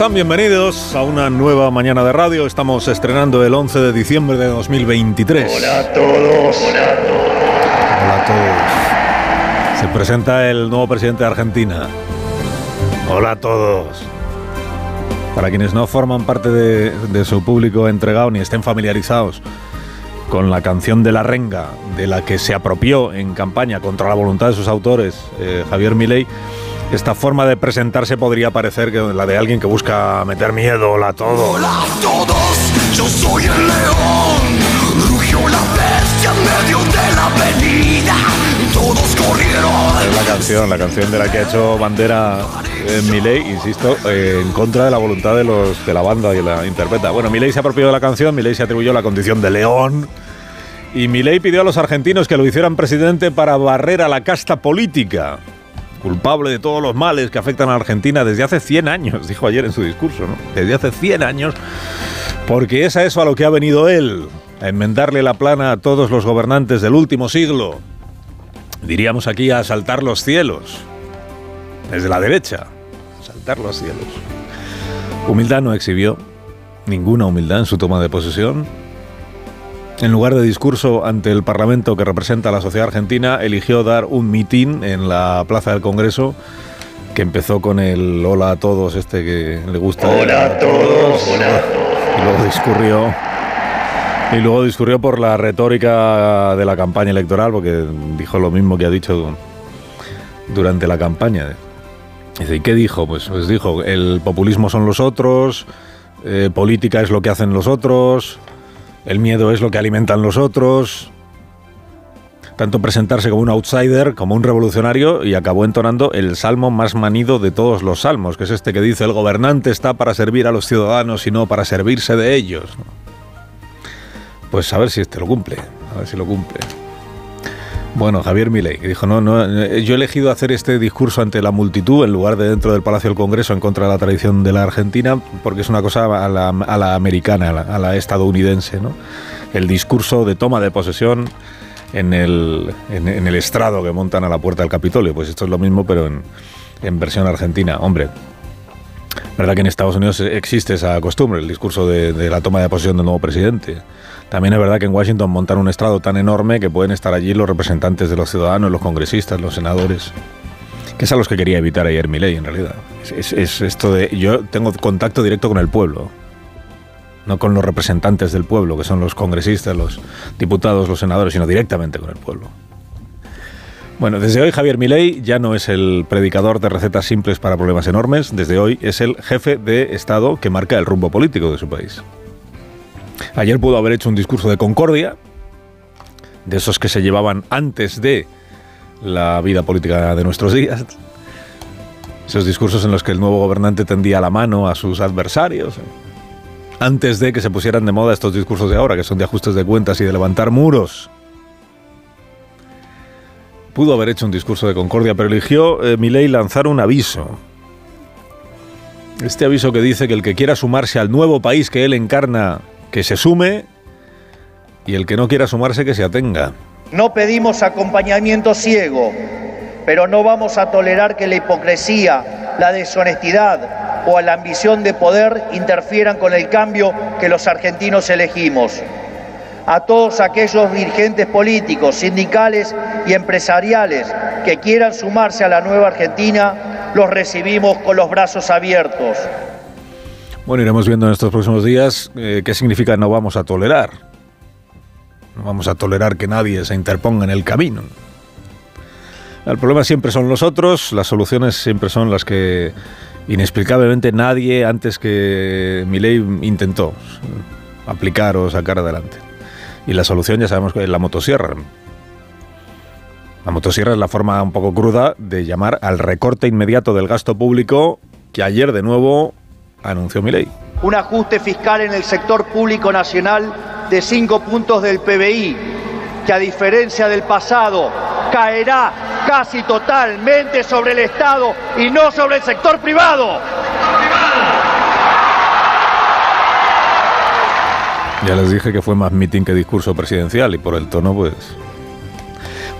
Están? Bienvenidos a una nueva mañana de radio. Estamos estrenando el 11 de diciembre de 2023. Hola a todos. Hola a todos. Se presenta el nuevo presidente de Argentina. Hola a todos. Para quienes no forman parte de, de su público entregado ni estén familiarizados con la canción de la renga, de la que se apropió en campaña contra la voluntad de sus autores, eh, Javier Milei, esta forma de presentarse podría parecer que la de alguien que busca meter miedo. Hola a todos. Hola a todos. Yo soy el león. Rugió la bestia en medio de la avenida. Todos corrieron. Es la canción, la canción de la que ha hecho bandera eh, Milei, insisto, eh, en contra de la voluntad de los de la banda que la interpreta. Bueno, Milei se ha apropiado de la canción, Milei se atribuyó la condición de león y Milei pidió a los argentinos que lo hicieran presidente para barrer a la casta política, culpable de todos los males que afectan a Argentina desde hace 100 años, dijo ayer en su discurso, ¿no? Desde hace 100 años, porque es a eso a lo que ha venido él, a enmendarle la plana a todos los gobernantes del último siglo. Diríamos aquí a saltar los cielos, desde la derecha, saltar los cielos. Humildad no exhibió, ninguna humildad en su toma de posesión. En lugar de discurso ante el Parlamento que representa a la sociedad argentina, eligió dar un mitin en la Plaza del Congreso que empezó con el hola a todos este que le gusta. Hola a todos. Hola. Y luego discurrió y luego discurrió por la retórica de la campaña electoral porque dijo lo mismo que ha dicho durante la campaña. Dice, ¿y qué dijo? Pues, pues dijo, el populismo son los otros, eh, política es lo que hacen los otros, el miedo es lo que alimentan los otros. Tanto presentarse como un outsider, como un revolucionario, y acabó entonando el salmo más manido de todos los salmos, que es este que dice, el gobernante está para servir a los ciudadanos y no para servirse de ellos. Pues a ver si este lo cumple, a ver si lo cumple. Bueno, Javier Milei, dijo, no, no, yo he elegido hacer este discurso ante la multitud en lugar de dentro del Palacio del Congreso en contra de la tradición de la Argentina, porque es una cosa a la, a la americana, a la, a la, estadounidense, ¿no? El discurso de toma de posesión en el, en, en, el estrado que montan a la puerta del Capitolio. Pues esto es lo mismo, pero en, en versión argentina. Hombre, verdad que en Estados Unidos existe esa costumbre, el discurso de, de la toma de posesión del nuevo presidente. También es verdad que en Washington montan un estrado tan enorme que pueden estar allí los representantes de los ciudadanos, los congresistas, los senadores, que es a los que quería evitar ayer mi ley en realidad. Es, es, esto de yo tengo contacto directo con el pueblo, no con los representantes del pueblo, que son los congresistas, los diputados, los senadores, sino directamente con el pueblo. Bueno, desde hoy Javier Milei ya no es el predicador de recetas simples para problemas enormes, desde hoy es el jefe de Estado que marca el rumbo político de su país. Ayer pudo haber hecho un discurso de concordia, de esos que se llevaban antes de la vida política de nuestros días. Esos discursos en los que el nuevo gobernante tendía la mano a sus adversarios. Antes de que se pusieran de moda estos discursos de ahora, que son de ajustes de cuentas y de levantar muros. Pudo haber hecho un discurso de concordia, pero eligió eh, Milei lanzar un aviso. Este aviso que dice que el que quiera sumarse al nuevo país que él encarna que se sume y el que no quiera sumarse que se atenga. No pedimos acompañamiento ciego, pero no vamos a tolerar que la hipocresía, la deshonestidad o la ambición de poder interfieran con el cambio que los argentinos elegimos. A todos aquellos dirigentes políticos, sindicales y empresariales que quieran sumarse a la nueva Argentina, los recibimos con los brazos abiertos. Bueno, iremos viendo en estos próximos días eh, qué significa no vamos a tolerar. No vamos a tolerar que nadie se interponga en el camino. El problema siempre son los otros, las soluciones siempre son las que inexplicablemente nadie antes que Milei intentó aplicar o sacar adelante. Y la solución ya sabemos que es la motosierra. La motosierra es la forma un poco cruda de llamar al recorte inmediato del gasto público que ayer de nuevo anunció Milei. un ajuste fiscal en el sector público nacional de 5 puntos del PBI, que a diferencia del pasado caerá casi totalmente sobre el Estado y no sobre el sector privado. Ya les dije que fue más meeting que discurso presidencial y por el tono, pues.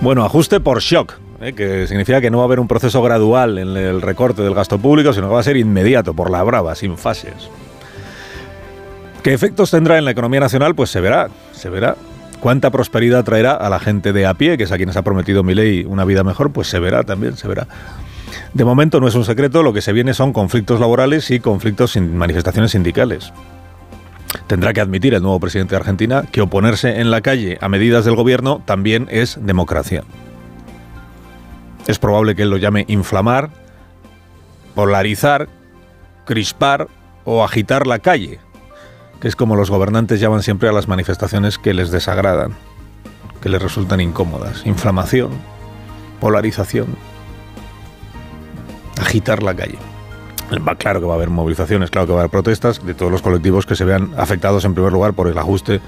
Bueno, ajuste por shock, ¿eh? que significa que no va a haber un proceso gradual en el recorte del gasto público, sino que va a ser inmediato, por la brava, sin fases. ¿Qué efectos tendrá en la economía nacional? Pues se verá, se verá. ¿Cuánta prosperidad traerá a la gente de a pie, que es a quienes ha prometido mi ley una vida mejor? Pues se verá también, se verá. De momento no es un secreto, lo que se viene son conflictos laborales y conflictos sin manifestaciones sindicales. Tendrá que admitir el nuevo presidente de Argentina que oponerse en la calle a medidas del gobierno también es democracia. Es probable que él lo llame inflamar, polarizar, crispar o agitar la calle, que es como los gobernantes llaman siempre a las manifestaciones que les desagradan, que les resultan incómodas. Inflamación, polarización, agitar la calle. Va, claro que va a haber movilizaciones, claro que va a haber protestas de todos los colectivos que se vean afectados en primer lugar por el ajuste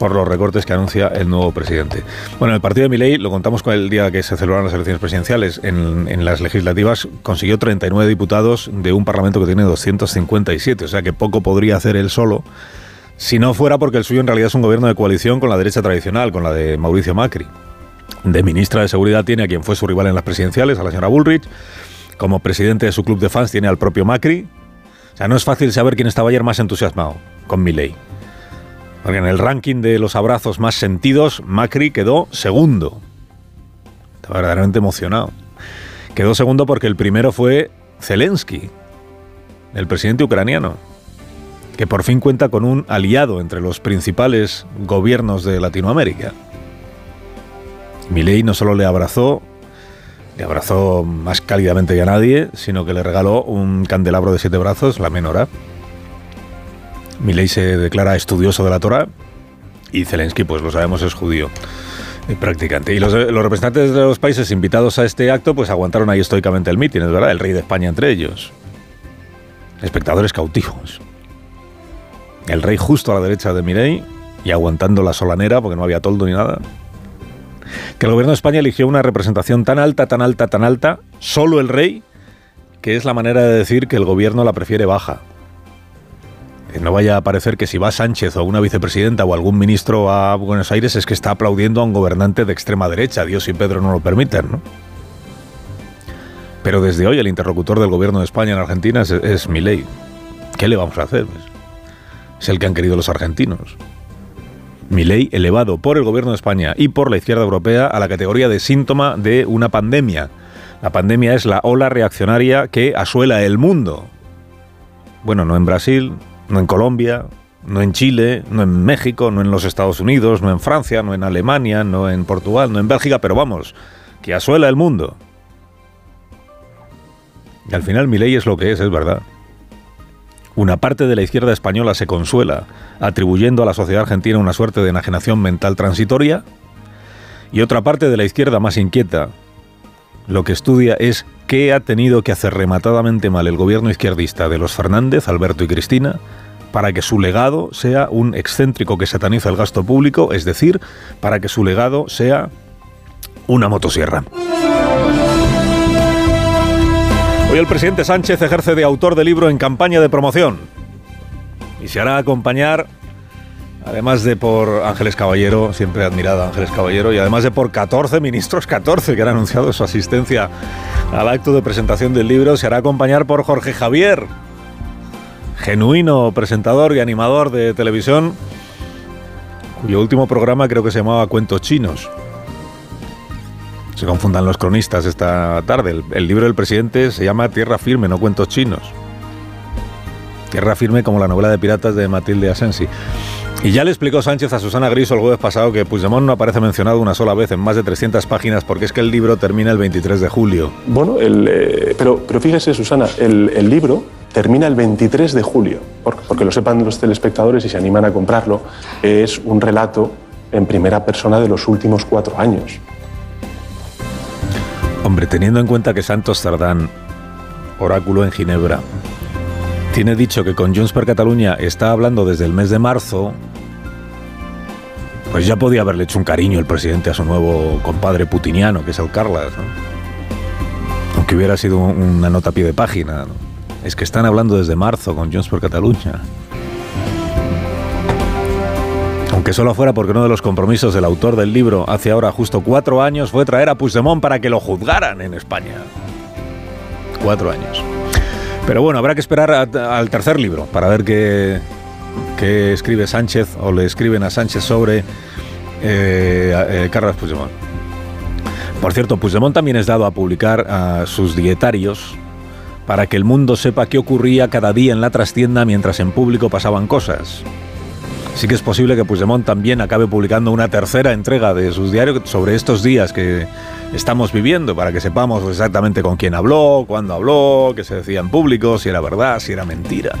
por los recortes que anuncia el nuevo presidente. Bueno, el partido de Milei, lo contamos con el día que se celebraron las elecciones presidenciales, en, en, las legislativas consiguió 39 diputados de un parlamento que tiene 257, o sea que poco podría hacer él solo, si no fuera porque el suyo en realidad es un gobierno de coalición con la derecha tradicional, con la de Mauricio Macri. De ministra de Seguridad tiene a quien fue su rival en las presidenciales, a la señora Bullrich. Como presidente de su club de fans tiene al propio Macri. O sea, no es fácil saber quién estaba ayer más entusiasmado con Milei. En el ranking de los abrazos más sentidos, Macri quedó segundo. Estaba verdaderamente emocionado. Quedó segundo porque el primero fue Zelensky, el presidente ucraniano, que por fin cuenta con un aliado entre los principales gobiernos de Latinoamérica. Milei no solo le abrazó, le abrazó más cálidamente que a nadie, sino que le regaló un candelabro de siete brazos, la menorá. Milei se declara estudioso de la Torah y Zelensky, pues lo sabemos, es judío eh, practicante. Y los, los, representantes de los países invitados a este acto, pues aguantaron ahí estoicamente el mitin, es verdad, el rey de España entre ellos. Espectadores cautivos. El rey justo a la derecha de Milei y aguantando la solanera porque no había toldo ni nada. Que el gobierno de España eligió una representación tan alta, tan alta, tan alta, solo el rey, que es la manera de decir que el gobierno la prefiere baja. Que no vaya a parecer que si va Sánchez o una vicepresidenta o algún ministro a Buenos Aires es que está aplaudiendo a un gobernante de extrema derecha, Dios y Pedro no lo permiten, ¿no? Pero desde hoy el interlocutor del gobierno de España en Argentina es, es Milei. ¿Qué le vamos a hacer? Es el que han querido los argentinos. Milei elevado por el gobierno de España y por la izquierda europea a la categoría de síntoma de una pandemia. La pandemia es la ola reaccionaria que asuela el mundo. Bueno, no en Brasil, no en Colombia, no en Chile, no en México, no en los Estados Unidos, no en Francia, no en Alemania, no en Portugal, no en Bélgica, pero vamos, que asuela el mundo. Y al final mi ley es lo que es, es verdad. Una parte de la izquierda española se consuela atribuyendo a la sociedad argentina una suerte de enajenación mental transitoria y otra parte de la izquierda más inquieta lo que estudia es qué ha tenido que hacer rematadamente mal el gobierno izquierdista de los Fernández, Alberto y Cristina para que su legado sea un excéntrico que sataniza el gasto público, es decir, para que su legado sea una motosierra. Hoy el presidente Sánchez ejerce de autor de libro en campaña de promoción y se hará acompañar, además de por Ángeles Caballero, siempre admirado Ángeles Caballero, y además de por 14 ministros, 14 que han anunciado su asistencia al acto de presentación del libro, se hará acompañar por Jorge Javier, genuino presentador y animador de televisión, cuyo último programa creo que se llamaba Cuentos Chinos se confundan los cronistas esta tarde. El, libro del presidente se llama Tierra Firme, no cuentos chinos. Tierra Firme como la novela de piratas de Matilde Asensi. Y ya le explicó Sánchez a Susana Griso el jueves pasado que Puigdemont no aparece mencionado una sola vez en más de 300 páginas porque es que el libro termina el 23 de julio. Bueno, el, eh, pero, pero fíjese Susana, el, el, libro termina el 23 de julio, porque, porque lo sepan los telespectadores y se animan a comprarlo, es un relato en primera persona de los últimos cuatro años. Hombre, teniendo en cuenta que Santos Cerdán, oráculo en Ginebra, tiene dicho que con Junts per Catalunya está hablando desde el mes de marzo, pues ya podía haberle hecho un cariño el presidente a su nuevo compadre putiniano, que es el Carlas, aunque hubiera sido una nota a pie de página. Es que están hablando desde marzo con Junts per Catalunya. Aunque solo fuera porque uno de los compromisos del autor del libro hace ahora justo cuatro años fue traer a Puigdemont para que lo juzgaran en España. Cuatro años. Pero bueno, habrá que esperar al tercer libro para ver qué, qué, escribe Sánchez o le escriben a Sánchez sobre eh, eh, Carlos Puigdemont. Por cierto, Puigdemont también es dado a publicar a sus dietarios para que el mundo sepa qué ocurría cada día en la trastienda mientras en público pasaban cosas. Sí que es posible que Puigdemont también acabe publicando una tercera entrega de sus diarios sobre estos días que estamos viviendo, para que sepamos exactamente con quién habló, cuándo habló, qué se decía en público, si era verdad, si era mentira.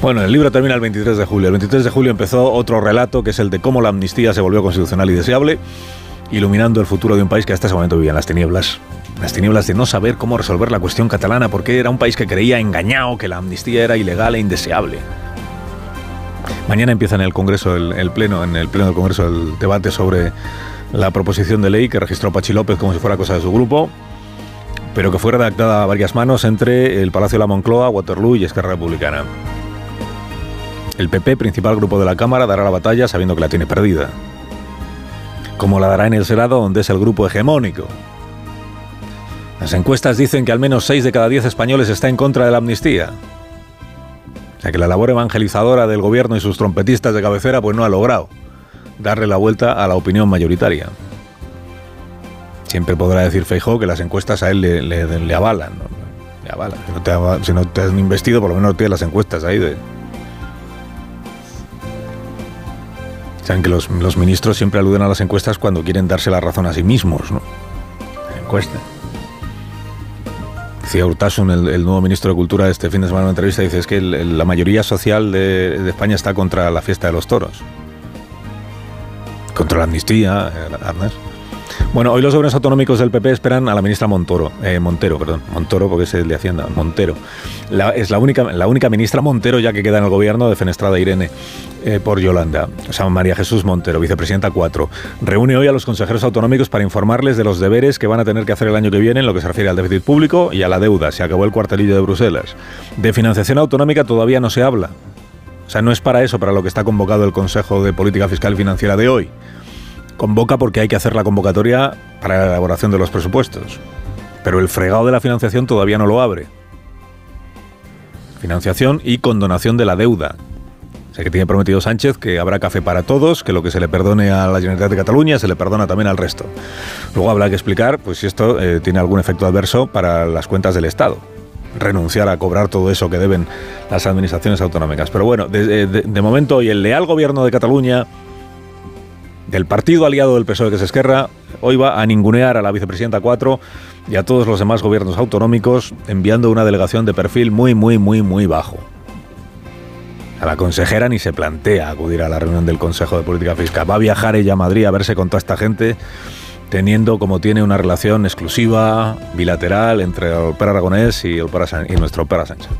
Bueno, el libro termina el 23 de julio. El 23 de julio empezó otro relato, que es el de cómo la amnistía se volvió constitucional y deseable, iluminando el futuro de un país que hasta ese momento vivía en las tinieblas. Las tinieblas de no saber cómo resolver la cuestión catalana, porque era un país que creía engañado que la amnistía era ilegal e indeseable. Mañana empieza en el Congreso, el, pleno, en el pleno del Congreso, el debate sobre la proposición de ley que registró Pachi López como si fuera cosa de su grupo, pero que fue redactada a varias manos entre el Palacio de la Moncloa, Waterloo y Esquerra Republicana. El PP, principal grupo de la Cámara, dará la batalla sabiendo que la tiene perdida. Como la dará en el Senado, donde es el grupo hegemónico. Las encuestas dicen que al menos 6 de cada 10 españoles está en contra de la amnistía. O sea que la labor evangelizadora del gobierno y sus trompetistas de cabecera pues no ha logrado darle la vuelta a la opinión mayoritaria. Siempre podrá decir Feijó que las encuestas a él le, avalan. Le avalan. Si, no te, han investido, por lo menos tienes las encuestas ahí de... Saben que los, ministros siempre aluden a las encuestas cuando quieren darse la razón a sí mismos, ¿no? Encuesta. Decía Urtasun, el, nuevo ministro de Cultura, este fin de semana en una entrevista, dice es que la mayoría social de España está contra la fiesta de los toros contra la amnistía, eh, Bueno, hoy los gobiernos autonómicos del PP esperan a la ministra Montoro, eh, Montero, perdón, Montoro porque es el de Hacienda, Montero. es la única, la única ministra Montero ya que queda en el gobierno de Fenestrada Irene eh, por Yolanda. O sea, María Jesús Montero, vicepresidenta 4. Reúne hoy a los consejeros autonómicos para informarles de los deberes que van a tener que hacer el año que viene en lo que se refiere al déficit público y a la deuda. Se acabó el cuartelillo de Bruselas. De financiación autonómica todavía no se habla. Sea, no es para eso, para lo que está convocado el Consejo de Política Fiscal y Financiera de hoy. Convoca porque hay que hacer la convocatoria para la elaboración de los presupuestos. Pero el fregado de la financiación todavía no lo abre. Financiación y condonación de la deuda. O sea que tiene prometido Sánchez que habrá café para todos, que lo que se le perdone a la Generalitat de Cataluña se le perdona también al resto. Luego habrá que explicar pues, si esto eh, tiene algún efecto adverso para las cuentas del Estado renunciar a cobrar todo eso que deben las administraciones autonómicas. Pero bueno, de, momento y el leal gobierno de Cataluña, del partido aliado del PSOE que es Esquerra, hoy va a ningunear a la vicepresidenta 4 y a todos los demás gobiernos autonómicos enviando una delegación de perfil muy, muy, muy, muy bajo. A la consejera ni se plantea acudir a la reunión del Consejo de Política Fiscal. Va a viajar ella a Madrid a verse con toda esta gente teniendo como tiene una relación exclusiva, bilateral, entre el Opera Aragonés y, el y nuestro Opera Sánchez.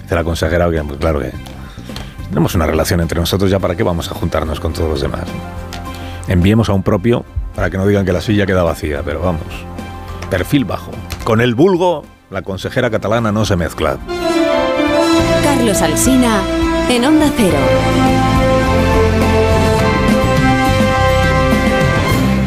Dice la consejera que, pues claro que tenemos una relación entre nosotros, ya para qué vamos a juntarnos con todos los demás. Enviemos a un propio para que no digan que la silla queda vacía, pero vamos, perfil bajo. Con el vulgo, la consejera catalana no se mezcla. Carlos Alsina, en Onda Cero.